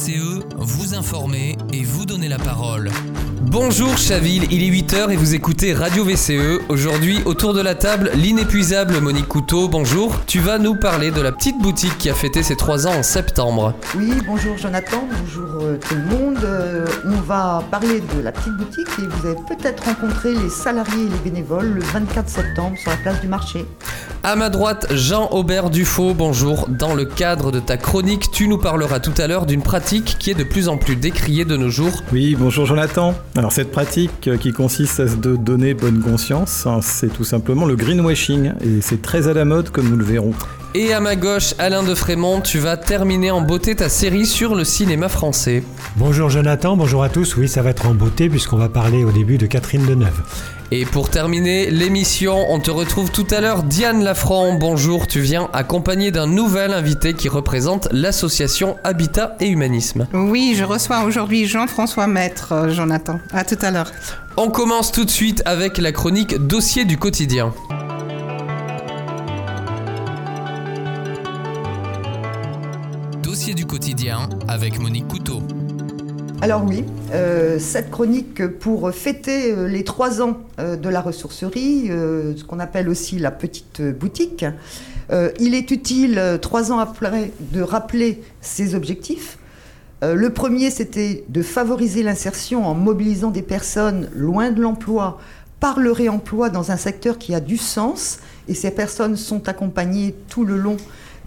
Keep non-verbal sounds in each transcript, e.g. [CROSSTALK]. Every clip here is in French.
VCE, vous informer et vous donner la parole. Bonjour Chaville, il est 8h et vous écoutez Radio VCE. Aujourd'hui, autour de la table, l'inépuisable Monique Couteau. Bonjour, tu vas nous parler de la petite boutique qui a fêté ses 3 ans en septembre. Oui, bonjour Jonathan, bonjour euh, tout le monde. Euh, on va parler de la petite boutique et vous avez peut-être rencontré les salariés et les bénévoles le 24 septembre sur la place du marché. À ma droite, Jean-Aubert Dufaux, bonjour. Dans le cadre de ta chronique, tu nous parleras tout à l'heure d'une pratique qui est de plus en plus décriée de nos jours. Oui, bonjour Jonathan. Alors cette pratique euh, qui consiste à se donner bonne conscience, hein, c'est tout simplement le greenwashing et c'est très à la mode comme nous le verrons. Et à ma gauche, Alain de Frémont, tu vas terminer en beauté ta série sur le cinéma français. Bonjour Jonathan, bonjour à tous. Oui, ça va être en beauté puisqu'on va parler au début de Catherine Deneuve. Et pour terminer l'émission, on te retrouve tout à l'heure. Diane Lafranc, bonjour, tu viens accompagné d'un nouvel invité qui représente l'association Habitat et Humanisme. Oui, je reçois aujourd'hui Jean-François Maître, euh, Jonathan. À tout à l'heure. On commence tout de suite avec la chronique Dossier du quotidien. Dossier du quotidien avec Monique Couteau. Alors oui, euh, cette chronique pour fêter euh, les trois ans euh, de la ressourcerie, euh, ce qu'on appelle aussi la petite boutique, euh, il est utile trois ans après de rappeler ses objectifs. Euh, le premier, c'était de favoriser l'insertion en mobilisant des personnes loin de l'emploi par le réemploi dans un secteur qui a du sens. Et ces personnes sont accompagnées tout le long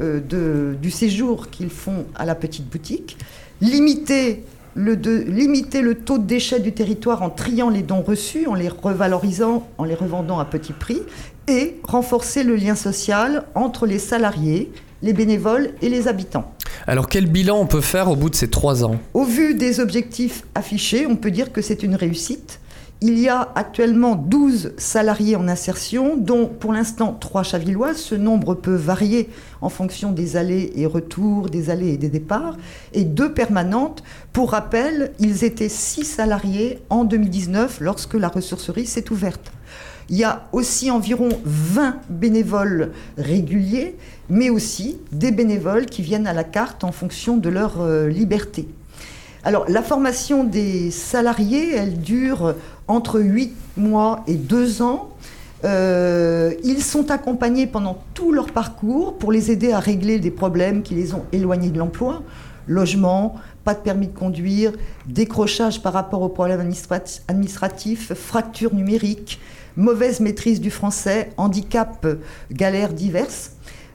euh, du séjour qu'ils font à la petite boutique. Limiter le, de- limiter le taux de déchets du territoire en triant les dons reçus, en les revalorisant, en les revendant à petit prix, et renforcer le lien social entre les salariés, les bénévoles et les habitants. Alors quel bilan on peut faire au bout de ces trois ans? Au vu des objectifs affichés, on peut dire que c'est une réussite. Il y a actuellement 12 salariés en insertion, dont pour l'instant 3 chavilloises. Ce nombre peut varier en fonction des allées et retours, des allées et des départs. Et deux permanentes. Pour rappel, ils étaient 6 salariés en 2019 lorsque la ressourcerie s'est ouverte. Il y a aussi environ 20 bénévoles réguliers, mais aussi des bénévoles qui viennent à la carte en fonction de leur euh, liberté. Alors, la formation des salariés, elle dure entre 8 mois et 2 ans. Euh, ils sont accompagnés pendant tout leur parcours pour les aider à régler des problèmes qui les ont éloignés de l'emploi. Logement, pas de permis de conduire, décrochage par rapport aux problèmes administrat- administratifs, fracture numérique, mauvaise maîtrise du français, handicap, galères diverses.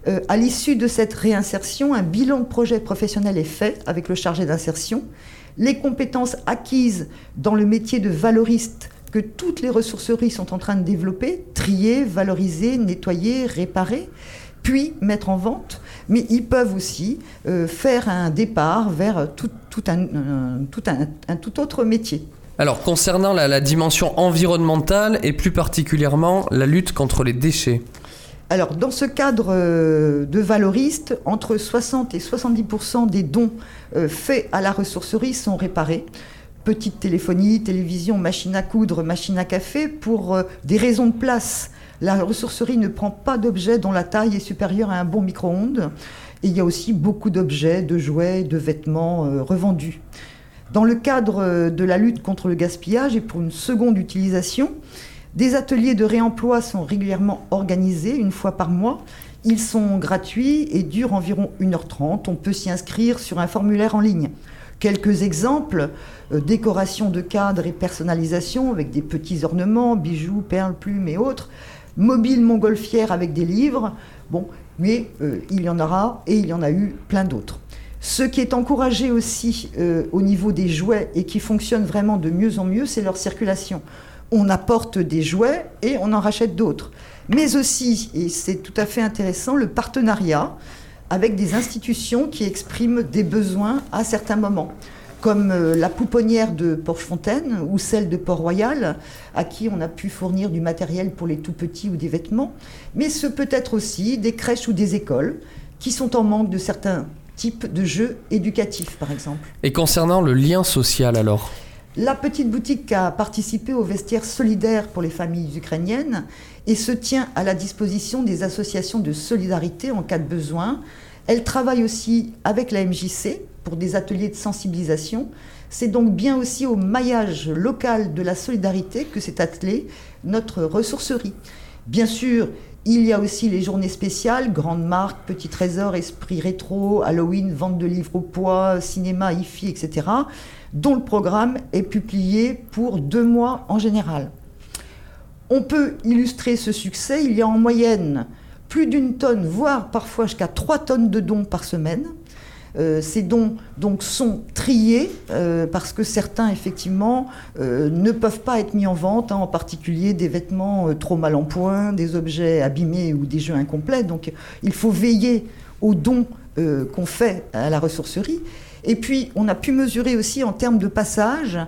Euh, à l'issue de cette réinsertion, un bilan de projet professionnel est fait avec le chargé d'insertion. Les compétences acquises dans le métier de valoriste que toutes les ressourceries sont en train de développer, trier, valoriser, nettoyer, réparer, puis mettre en vente. Mais ils peuvent aussi euh, faire un départ vers tout, un, tout autre métier. Alors concernant la dimension environnementale et plus particulièrement la lutte contre les déchets. Alors, dans ce cadre euh, de valoriste, entre 60 et 70% des dons euh, faits à la ressourcerie sont réparés. Petite téléphonie, télévision, machine à coudre, machine à café, pour euh, des raisons de place. La ressourcerie ne prend pas d'objets dont la taille est supérieure à un bon micro-ondes. Et il y a aussi beaucoup d'objets, de jouets, de vêtements revendus. Dans le cadre de la lutte contre le gaspillage et pour une seconde utilisation, des ateliers de réemploi sont régulièrement organisés une fois par mois. Ils sont gratuits et durent environ 1h30. On peut s'y inscrire sur un formulaire en ligne. Quelques exemples, euh, décoration de cadres et personnalisation avec des petits ornements, bijoux, perles, plumes et autres. Mobile montgolfière avec des livres. Bon, mais euh, il y en aura et il y en a eu plein d'autres. Ce qui est encouragé aussi euh, au niveau des jouets et qui fonctionne vraiment de mieux en mieux, c'est leur circulation. On apporte des jouets et on en rachète d'autres. Mais aussi, et c'est tout à fait intéressant, le partenariat avec des institutions qui expriment des besoins à certains moments, comme euh, la pouponnière de Porchefontaine ou celle de Port-Royal, à qui on a pu fournir du matériel pour les tout petits ou des vêtements, mais ce peut être aussi des crèches ou des écoles qui sont en manque de certains types de jeux éducatifs, par exemple. Et concernant le lien social alors? La petite boutique a participé au vestiaire solidaire pour les familles ukrainiennes et se tient à la disposition des associations de solidarité en cas de besoin. Elle travaille aussi avec la MJC pour des ateliers de sensibilisation. C'est donc bien aussi au maillage local de la solidarité que s'est attelée notre ressourcerie. Bien sûr, il y a aussi les journées spéciales, grandes marques, petits trésors, esprit rétro, Halloween, vente de livres au poids, cinéma, IFI, etc., dont le programme est publié pour deux mois en général. On peut illustrer ce succès, il y a en moyenne plus d'une tonne, voire parfois jusqu'à trois tonnes de dons par semaine. Euh, ces dons donc, sont triés euh, parce que certains, effectivement, euh, ne peuvent pas être mis en vente, hein, en particulier des vêtements trop mal en point, des objets abîmés ou des jeux incomplets. Donc il faut veiller aux dons qu'on fait à la ressourcerie. Et puis, on a pu mesurer aussi en termes de passage,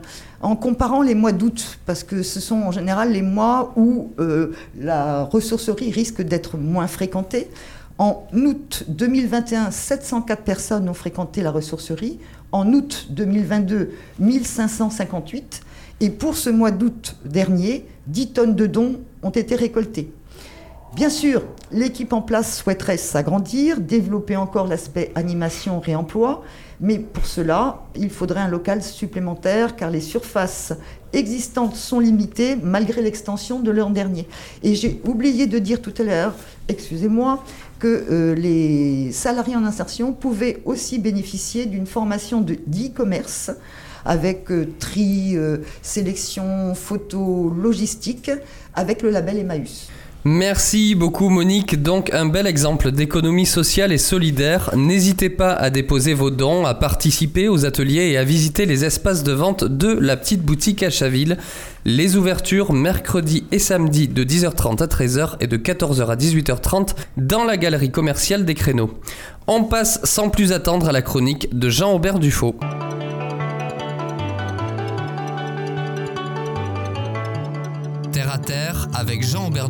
en comparant les mois d'août, parce que ce sont en général les mois où la ressourcerie risque d'être moins fréquentée. En août 2021, 704 personnes ont fréquenté la ressourcerie. En août 2022, 1558. Et pour ce mois d'août dernier, 10 tonnes de dons ont été récoltées. Bien sûr, l'équipe en place souhaiterait s'agrandir, développer encore l'aspect animation, réemploi, mais pour cela, il faudrait un local supplémentaire car les surfaces existantes sont limitées malgré l'extension de l'an dernier. Et j'ai oublié de dire tout à l'heure, excusez-moi, que euh, les salariés en insertion pouvaient aussi bénéficier d'une formation d'e-commerce avec euh, tri, euh, sélection, photo, logistique, avec le label Emmaüs. Merci beaucoup Monique. Donc un bel exemple d'économie sociale et solidaire. N'hésitez pas à déposer vos dons, à participer aux ateliers et à visiter les espaces de vente de la petite boutique à Chaville. Les ouvertures mercredi et samedi de 10h30 à 13h et de 14h à 18h30 dans la galerie commerciale des créneaux. On passe sans plus attendre à la chronique de Jean-Aubert Dufaux. Avec Jean-Aubert.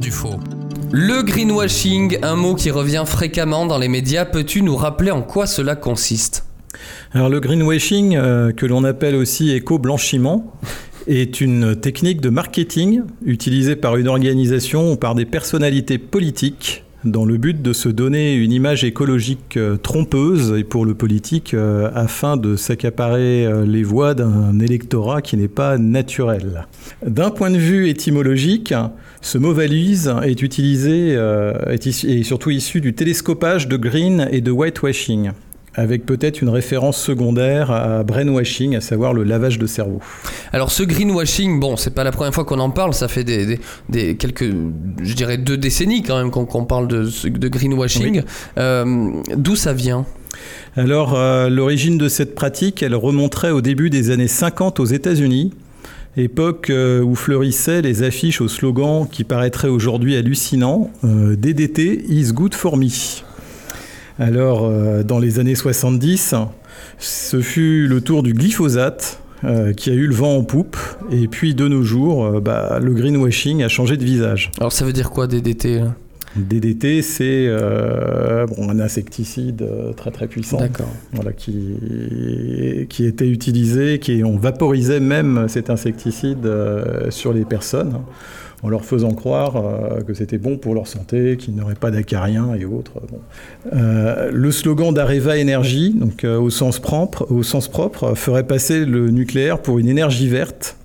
Le greenwashing, un mot qui revient fréquemment dans les médias, peux-tu nous rappeler en quoi cela consiste? Alors le greenwashing, euh, que l'on appelle aussi éco-blanchiment, est une technique de marketing utilisée par une organisation ou par des personnalités politiques dans le but de se donner une image écologique euh, trompeuse et pour le politique euh, afin de s'accaparer euh, les voix d'un électorat qui n'est pas naturel. D'un point de vue étymologique, ce mot valise est utilisé et surtout issu du télescopage de green et de whitewashing avec peut-être une référence secondaire à brainwashing, à savoir le lavage de cerveau. Alors ce greenwashing, bon, c'est pas la première fois qu'on en parle, ça fait des, quelques, je dirais deux décennies quand même qu'on parle de, de greenwashing. Euh, d'où ça vient? Alors euh, l'origine de cette pratique, elle remonterait au début des années 50 aux États-Unis époque euh, où fleurissaient les affiches au slogan qui paraîtrait aujourd'hui hallucinant DDT is good for me. Alors, euh, dans les années 70, ce fut le tour du glyphosate euh, qui a eu le vent en poupe. Et puis, de nos jours, euh, bah, le greenwashing a changé de visage. Alors, ça veut dire quoi, DDT DDT, c'est un insecticide très très puissant, voilà, qui, qui était utilisé, qui on vaporisait même cet insecticide sur les personnes en leur faisant croire euh, que c'était bon pour leur santé, qu'ils n'auraient pas d'acariens et autres. Euh, le slogan d'Areva Énergie, donc euh, au, sens propre, au sens propre, ferait passer le nucléaire pour une énergie verte.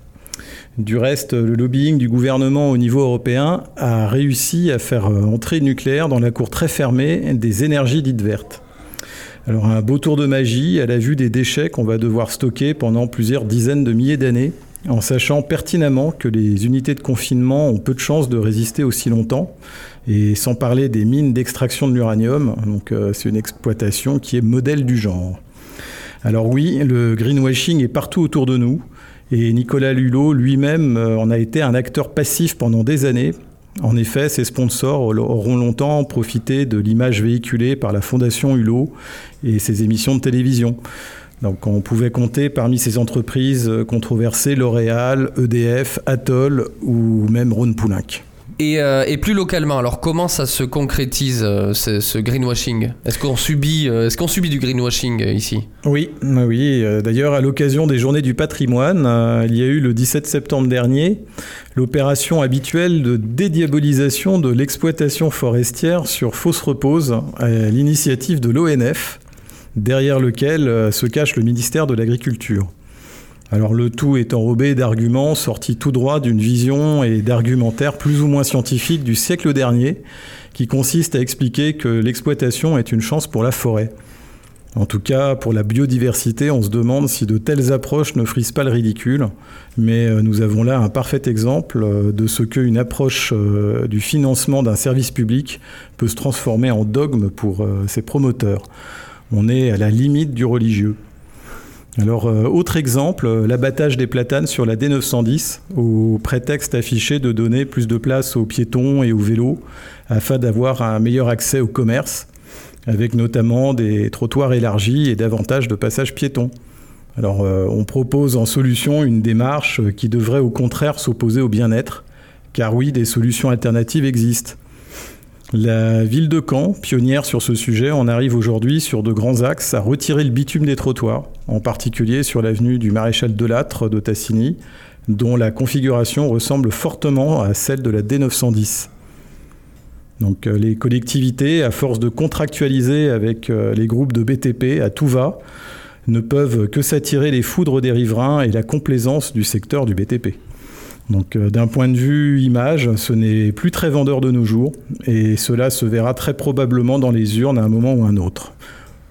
Du reste, le lobbying du gouvernement au niveau européen a réussi à faire entrer le nucléaire dans la cour très fermée des énergies dites vertes. Alors un beau tour de magie à la vue des déchets qu'on va devoir stocker pendant plusieurs dizaines de milliers d'années en sachant pertinemment que les unités de confinement ont peu de chances de résister aussi longtemps, et sans parler des mines d'extraction de l'uranium, euh, c'est une exploitation qui est modèle du genre. Alors oui, le greenwashing est partout autour de nous, et Nicolas Hulot lui-même euh, en a été un acteur passif pendant des années. En effet, ses sponsors auront longtemps profité de l'image véhiculée par la Fondation Hulot et ses émissions de télévision. Donc on pouvait compter parmi ces entreprises controversées L'Oréal, EDF, Atoll ou même Rhône Poulenc. Et, euh, et, plus localement, alors comment ça se concrétise euh, ce, ce, greenwashing? Est-ce qu'on subit, euh, est-ce qu'on subit du greenwashing ici? Oui, oui. D'ailleurs, à l'occasion des Journées du Patrimoine, il y a eu le 17 septembre dernier l'opération habituelle de dédiabolisation de l'exploitation forestière sur fausse repose à l'initiative de l'ONF, derrière lequel se cache le ministère de l'Agriculture. Alors le tout est enrobé d'arguments sortis tout droit d'une vision et d'argumentaire plus ou moins scientifique du siècle dernier, qui consiste à expliquer que l'exploitation est une chance pour la forêt. En tout cas, pour la biodiversité, on se demande si de telles approches ne frisent pas le ridicule, mais euh, nous avons là un parfait exemple euh, de ce qu'une approche euh, du financement d'un service public peut se transformer en dogme pour ses promoteurs. On est à la limite du religieux. Alors, euh, autre exemple, euh, l'abattage des platanes sur la D910, au prétexte affiché de donner plus de place aux piétons et aux vélos, afin d'avoir un meilleur accès au commerce, avec notamment des trottoirs élargis et davantage de passages piétons. Alors, euh, on propose en solution une démarche qui devrait au contraire s'opposer au bien-être, car oui, des solutions alternatives existent. La ville de Caen, pionnière sur ce sujet, en arrive aujourd'hui sur de grands axes à retirer le bitume des trottoirs, en particulier sur l'avenue du Maréchal Delattre de Tassigny, dont la configuration ressemble fortement à celle de la D910. Donc euh, les collectivités, à force de contractualiser avec euh, les groupes de BTP à tout va, ne peuvent que s'attirer les foudres des riverains et la complaisance du secteur du BTP. Donc euh, d'un point de vue image, ce n'est plus très vendeur de nos jours et cela se verra très probablement dans les urnes à un moment ou un autre.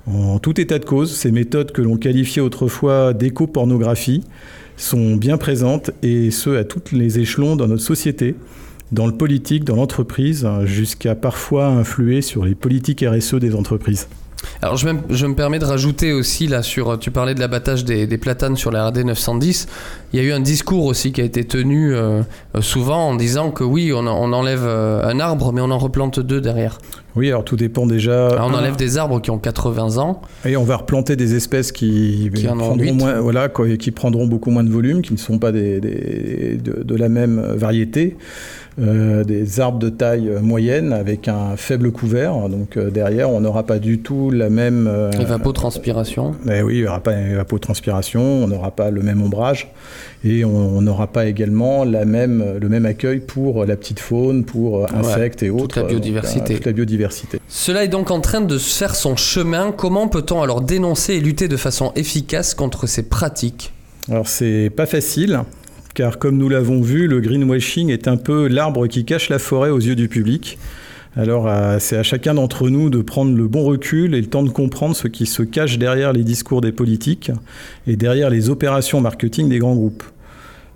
En tout état de cause, ces méthodes que l'on qualifiait autrefois d'éco-pornographie sont bien présentes et ce à tous les échelons dans notre société, dans le politique, dans l'entreprise, jusqu'à parfois influer sur les politiques RSE des entreprises. Alors je, me permets de rajouter aussi là sur, tu parlais de l'abattage des, platanes sur la RD 910, il y a eu un discours aussi qui a été tenu euh, souvent en disant que oui, on, enlève euh, un arbre mais on en replante deux derrière. Oui, alors tout dépend déjà. on enlève des arbres qui ont 80 ans. Et on va replanter des espèces qui, prendront, moins, voilà, qui prendront beaucoup moins de volume, qui ne sont pas des, de, la même variété. Euh, des arbres de taille moyenne avec un faible couvert. Donc euh, derrière, on n'aura pas du tout la même. Euh, évapotranspiration. Mais oui, il n'y aura pas évapotranspiration, on n'aura pas le même ombrage et on n'aura pas également la même, le même accueil pour la petite faune, pour insectes et autres. Toute la biodiversité. toute la biodiversité. Cela est donc en train de faire son chemin. Comment peut-on alors dénoncer et lutter de façon efficace contre ces pratiques? Alors c'est pas facile car comme nous l'avons vu, le greenwashing est un peu l'arbre qui cache la forêt aux yeux du public. Alors c'est à chacun d'entre nous de prendre le bon recul et le temps de comprendre ce qui se cache derrière les discours des politiques et derrière les opérations marketing des grands groupes.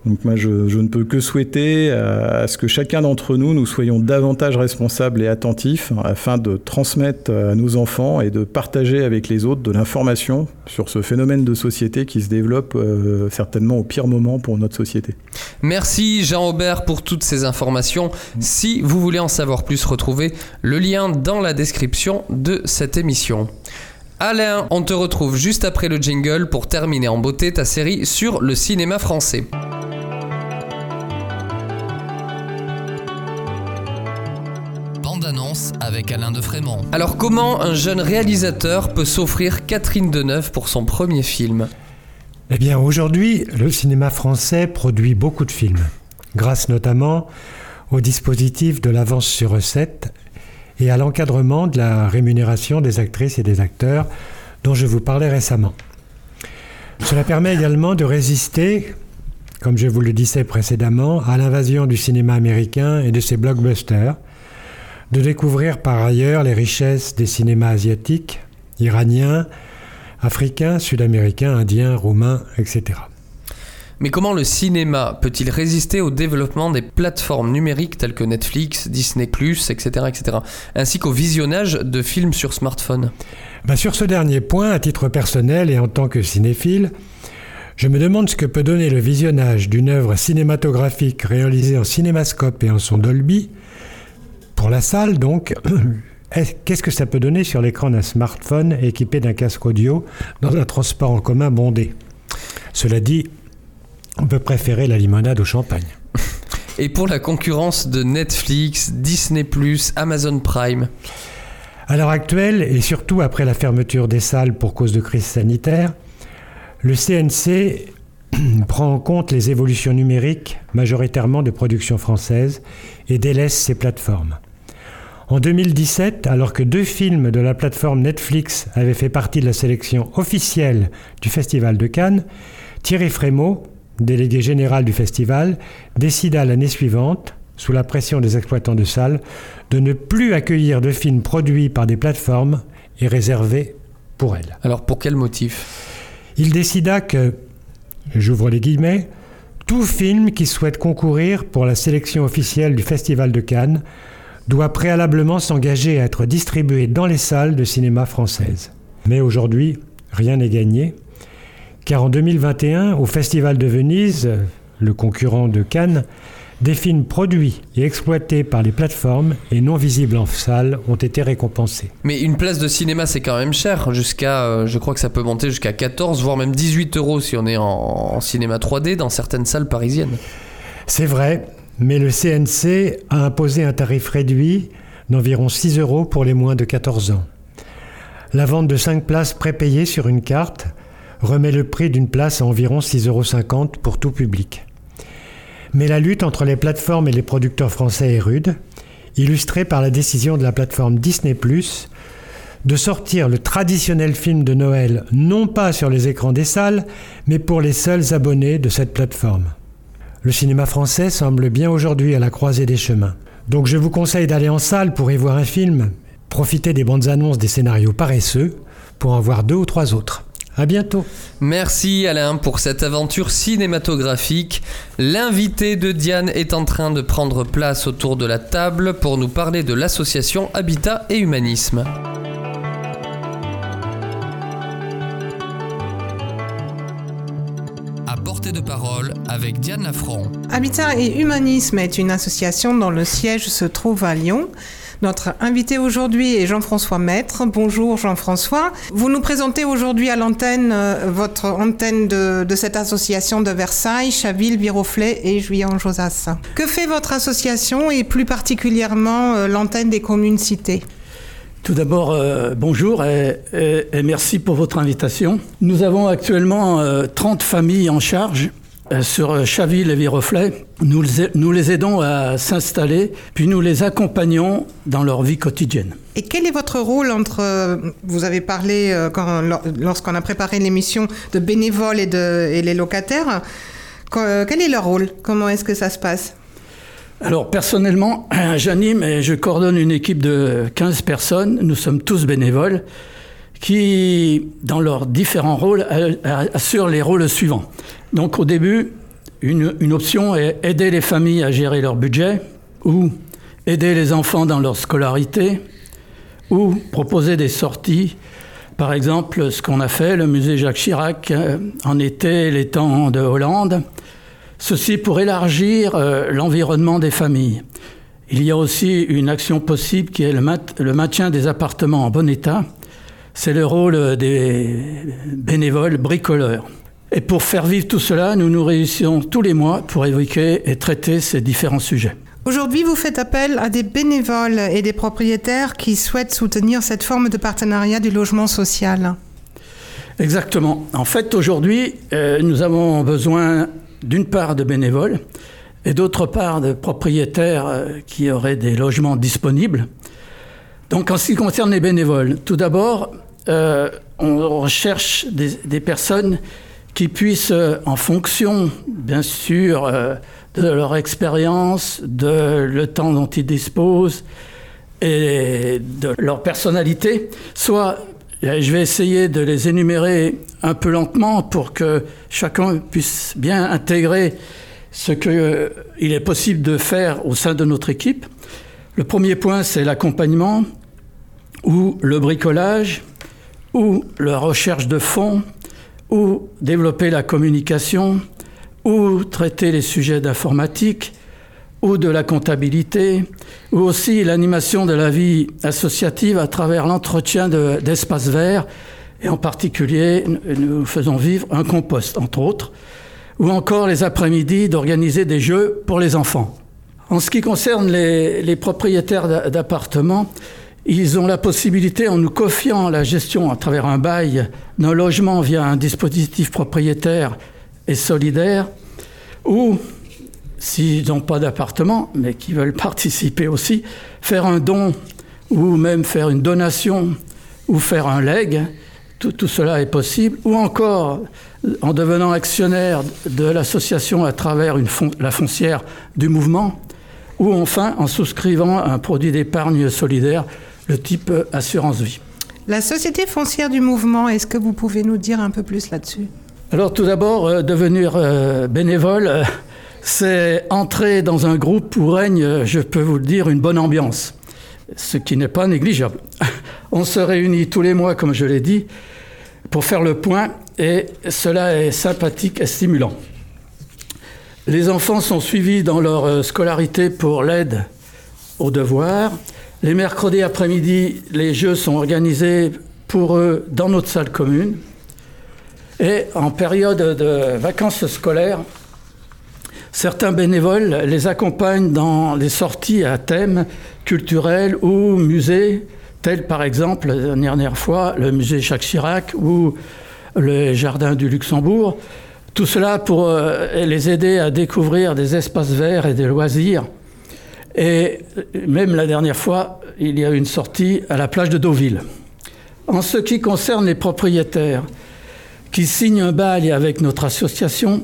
Donc moi, je, ne peux que souhaiter à, ce que chacun d'entre nous, nous soyons davantage responsables et attentifs afin de transmettre à nos enfants et de partager avec les autres de l'information sur ce phénomène de société qui se développe euh, certainement au pire moment pour notre société. Merci Jean-Aubert pour toutes ces informations. Si vous voulez en savoir plus, retrouvez le lien dans la description de cette émission. Alain, on te retrouve juste après le jingle pour terminer en beauté ta série sur le cinéma français. avec Alain de Frémont. Alors comment un jeune réalisateur peut s'offrir Catherine Deneuve pour son premier film? Eh bien aujourd'hui, le cinéma français produit beaucoup de films, grâce notamment au dispositif de l'avance sur recette et à l'encadrement de la rémunération des actrices et des acteurs dont je vous parlais récemment. Cela permet également de résister, comme je vous le disais précédemment, à l'invasion du cinéma américain et de ses blockbusters, de découvrir par ailleurs les richesses des cinémas asiatiques, iraniens, africains, sud-américains, indiens, roumains, etc. Mais comment le cinéma peut-il résister au développement des plateformes numériques telles que Netflix, Disney ⁇ etc., etc., ainsi qu'au visionnage de films sur smartphone? Ben Sur ce dernier point, à titre personnel et en tant que cinéphile, je me demande ce que peut donner le visionnage d'une œuvre cinématographique réalisée en cinémascope et en son Dolby pour la salle, donc, [CLEARS THROAT] qu'est-ce que ça peut donner sur l'écran d'un smartphone équipé d'un casque audio dans un transport en commun bondé? Cela dit, on peut préférer la limonade au champagne. et pour la concurrence de Netflix, Disney ⁇ Amazon Prime À l'heure actuelle, et surtout après la fermeture des salles pour cause de crise sanitaire, le CNC [CLEARS THROAT] prend en compte les évolutions numériques, majoritairement de production française, et délaisse ses plateformes. En 2017, alors que deux films de la plateforme Netflix avaient fait partie de la sélection officielle du Festival de Cannes, Thierry Frémaux, délégué général du festival, décida l'année suivante, sous la pression des exploitants de salles, de ne plus accueillir de films produits par des plateformes et réservés pour elles. Alors pour quel motif? Il décida que, j'ouvre les guillemets, tout film qui souhaite concourir pour la sélection officielle du Festival de Cannes doit préalablement s'engager à être distribué dans les salles de cinéma françaises. Mais aujourd'hui, rien n'est gagné car en 2021, au Festival de Venise, le concurrent de Cannes, des films produits et exploités par les plateformes et non visibles en salle ont été récompensés. Mais une place de cinéma, c'est quand même cher. Jusqu'à, euh, je crois que ça peut monter jusqu'à 14, voire même 18 euros si on est en, cinéma 3D dans certaines salles parisiennes. C'est vrai, mais le CNC a imposé un tarif réduit d'environ 6 euros pour les moins de 14 ans. La vente de 5 places prépayées sur une carte remet le prix d'une place à environ 6,50 euros pour tout public. Mais la lutte entre les plateformes et les producteurs français est rude, illustrée par la décision de la plateforme Disney ⁇ de sortir le traditionnel film de Noël non pas sur les écrans des salles, mais pour les seuls abonnés de cette plateforme. Le cinéma français semble bien aujourd'hui à la croisée des chemins. Donc je vous conseille d'aller en salle pour y voir un film, profiter des bandes annonces des scénarios paresseux pour en voir deux ou trois autres. À bientôt. Merci Alain pour cette aventure cinématographique. L'invité de Diane est en train de prendre place autour de la table pour nous parler de l'association Habitat et Humanisme. À portée de parole avec Diane Lafront. Habitat et Humanisme est une association dont le siège se trouve à Lyon. Notre invité aujourd'hui est Jean-François Maître. Bonjour Jean-François. Vous nous présentez aujourd'hui à l'antenne euh, votre antenne de, cette association de Versailles, Chaville, Viroflay et Juillan-Josas. Que fait votre association et plus particulièrement euh, l'antenne des communes citées? Tout d'abord, euh, bonjour et, merci pour votre invitation. Nous avons actuellement 30 familles en charge sur Chaville et Viroflay, nous, nous les aidons à s'installer, puis nous les accompagnons dans leur vie quotidienne. Et quel est votre rôle entre, euh, vous avez parlé euh, lorsqu'on a préparé l'émission de bénévoles et, de, et les locataires, quel est leur rôle? Comment est-ce que ça se passe? Alors personnellement, [CLEARS THROAT] j'anime et je coordonne une équipe de 15 personnes. Nous sommes tous bénévoles qui, dans leurs différents rôles, assurent les rôles suivants. Donc au début, une, option est aider les familles à gérer leur budget, ou aider les enfants dans leur scolarité, ou proposer des sorties. Par exemple, ce qu'on a fait, le musée Jacques Chirac euh, en été, les temps de Hollande. Ceci pour élargir euh, l'environnement des familles. Il y a aussi une action possible qui est le maintien des appartements en bon état c'est le rôle des bénévoles bricoleurs. Et pour faire vivre tout cela, nous nous réunissons tous les mois pour évoquer et traiter ces différents sujets. Aujourd'hui, vous faites appel à des bénévoles et des propriétaires qui souhaitent soutenir cette forme de partenariat du logement social. Exactement. En fait, aujourd'hui, euh, nous avons besoin d'une part de bénévoles et d'autre part de propriétaires euh, qui auraient des logements disponibles. Donc en ce qui concerne les bénévoles, tout d'abord, euh, on recherche des, personnes qui puissent, euh, en fonction, bien sûr, euh, de leur expérience, de le temps dont ils disposent et de leur personnalité, soit je vais essayer de les énumérer un peu lentement pour que chacun puisse bien intégrer ce qu'il est possible de faire au sein de notre équipe. Le premier point, c'est l'accompagnement ou le bricolage ou la recherche de fonds, ou développer la communication, ou traiter les sujets d'informatique, ou de la comptabilité, ou aussi l'animation de la vie associative à travers l'entretien d'espaces verts, et en particulier, nous faisons vivre un compost, entre autres, ou encore les après-midi d'organiser des jeux pour les enfants. En ce qui concerne les, propriétaires d'appartements, ils ont la possibilité, en nous confiant la gestion à travers un bail d'un logement via un dispositif propriétaire et solidaire, ou s'ils n'ont pas d'appartement, mais qui veulent participer aussi, faire un don ou même faire une donation ou faire un leg, tout, cela est possible, ou encore en devenant actionnaire de l'association à travers la foncière du mouvement, ou enfin en souscrivant un produit d'épargne solidaire, le type assurance vie. La société foncière du mouvement, est-ce que vous pouvez nous dire un peu plus là-dessus? Alors tout d'abord, euh, devenir euh, bénévole, euh, c'est entrer dans un groupe où règne, je peux vous le dire, une bonne ambiance, ce qui n'est pas négligeable. [LAUGHS] On se réunit tous les mois, comme je l'ai dit, pour faire le point, et cela est sympathique et stimulant. Les enfants sont suivis dans leur euh, scolarité pour l'aide aux devoirs. Les mercredis après-midi, les jeux sont organisés pour eux dans notre salle commune. Et en période de vacances scolaires, certains bénévoles les accompagnent dans les sorties à thème culturel ou musées, tels par exemple, la dernière fois, le musée Jacques Chirac ou le jardin du Luxembourg. Tout cela pour euh, les aider à découvrir des espaces verts et des loisirs. Et même la dernière fois, il y a eu une sortie à la plage de Deauville. En ce qui concerne les propriétaires qui signent un bail avec notre association,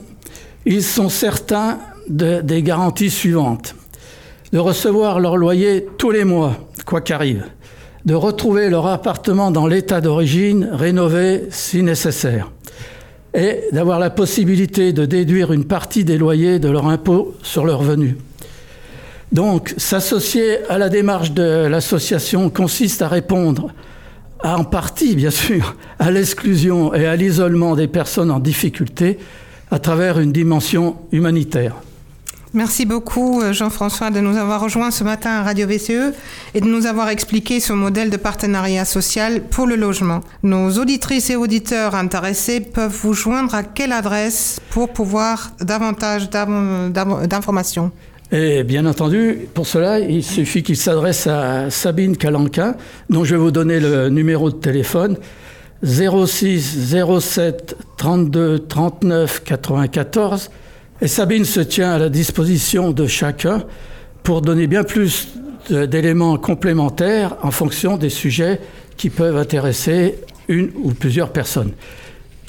ils sont certains des garanties suivantes. De recevoir leur loyer tous les mois, quoi qu'arrive. De retrouver leur appartement dans l'état d'origine, rénové si nécessaire et d'avoir la possibilité de déduire une partie des loyers de leur impôt sur le revenu. Donc, s'associer à la démarche de l'association consiste à répondre, en partie bien sûr, à l'exclusion et à l'isolement des personnes en difficulté à travers une dimension humanitaire. Merci beaucoup euh, Jean-François de nous avoir rejoints ce matin à Radio VCE et de nous avoir expliqué ce modèle de partenariat social pour le logement. Nos auditrices et auditeurs intéressés peuvent vous joindre à quelle adresse pour pouvoir davantage d'informations? Et bien entendu, pour cela, il suffit qu'ils s'adressent à Sabine Calanquin, dont je vais vous donner le numéro de téléphone 06 07 32 39 94 et Sabine se tient à la disposition de chacun pour donner bien plus d'éléments complémentaires en fonction des sujets qui peuvent intéresser une ou plusieurs personnes.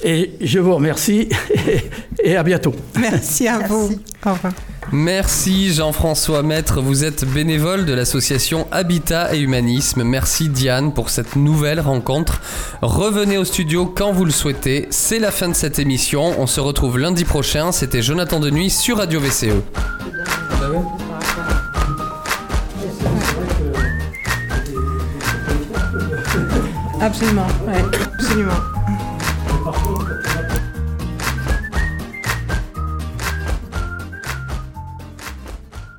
Et je vous remercie [LAUGHS] et à bientôt. Merci à vous. Au revoir. Merci Jean-François Maître, vous êtes bénévole de l'association Habitat et Humanisme. Merci Diane pour cette nouvelle rencontre. Revenez au studio quand vous le souhaitez. C'est la fin de cette émission. On se retrouve lundi prochain. C'était Jonathan Denuy sur Radio VCE. Absolument, absolument.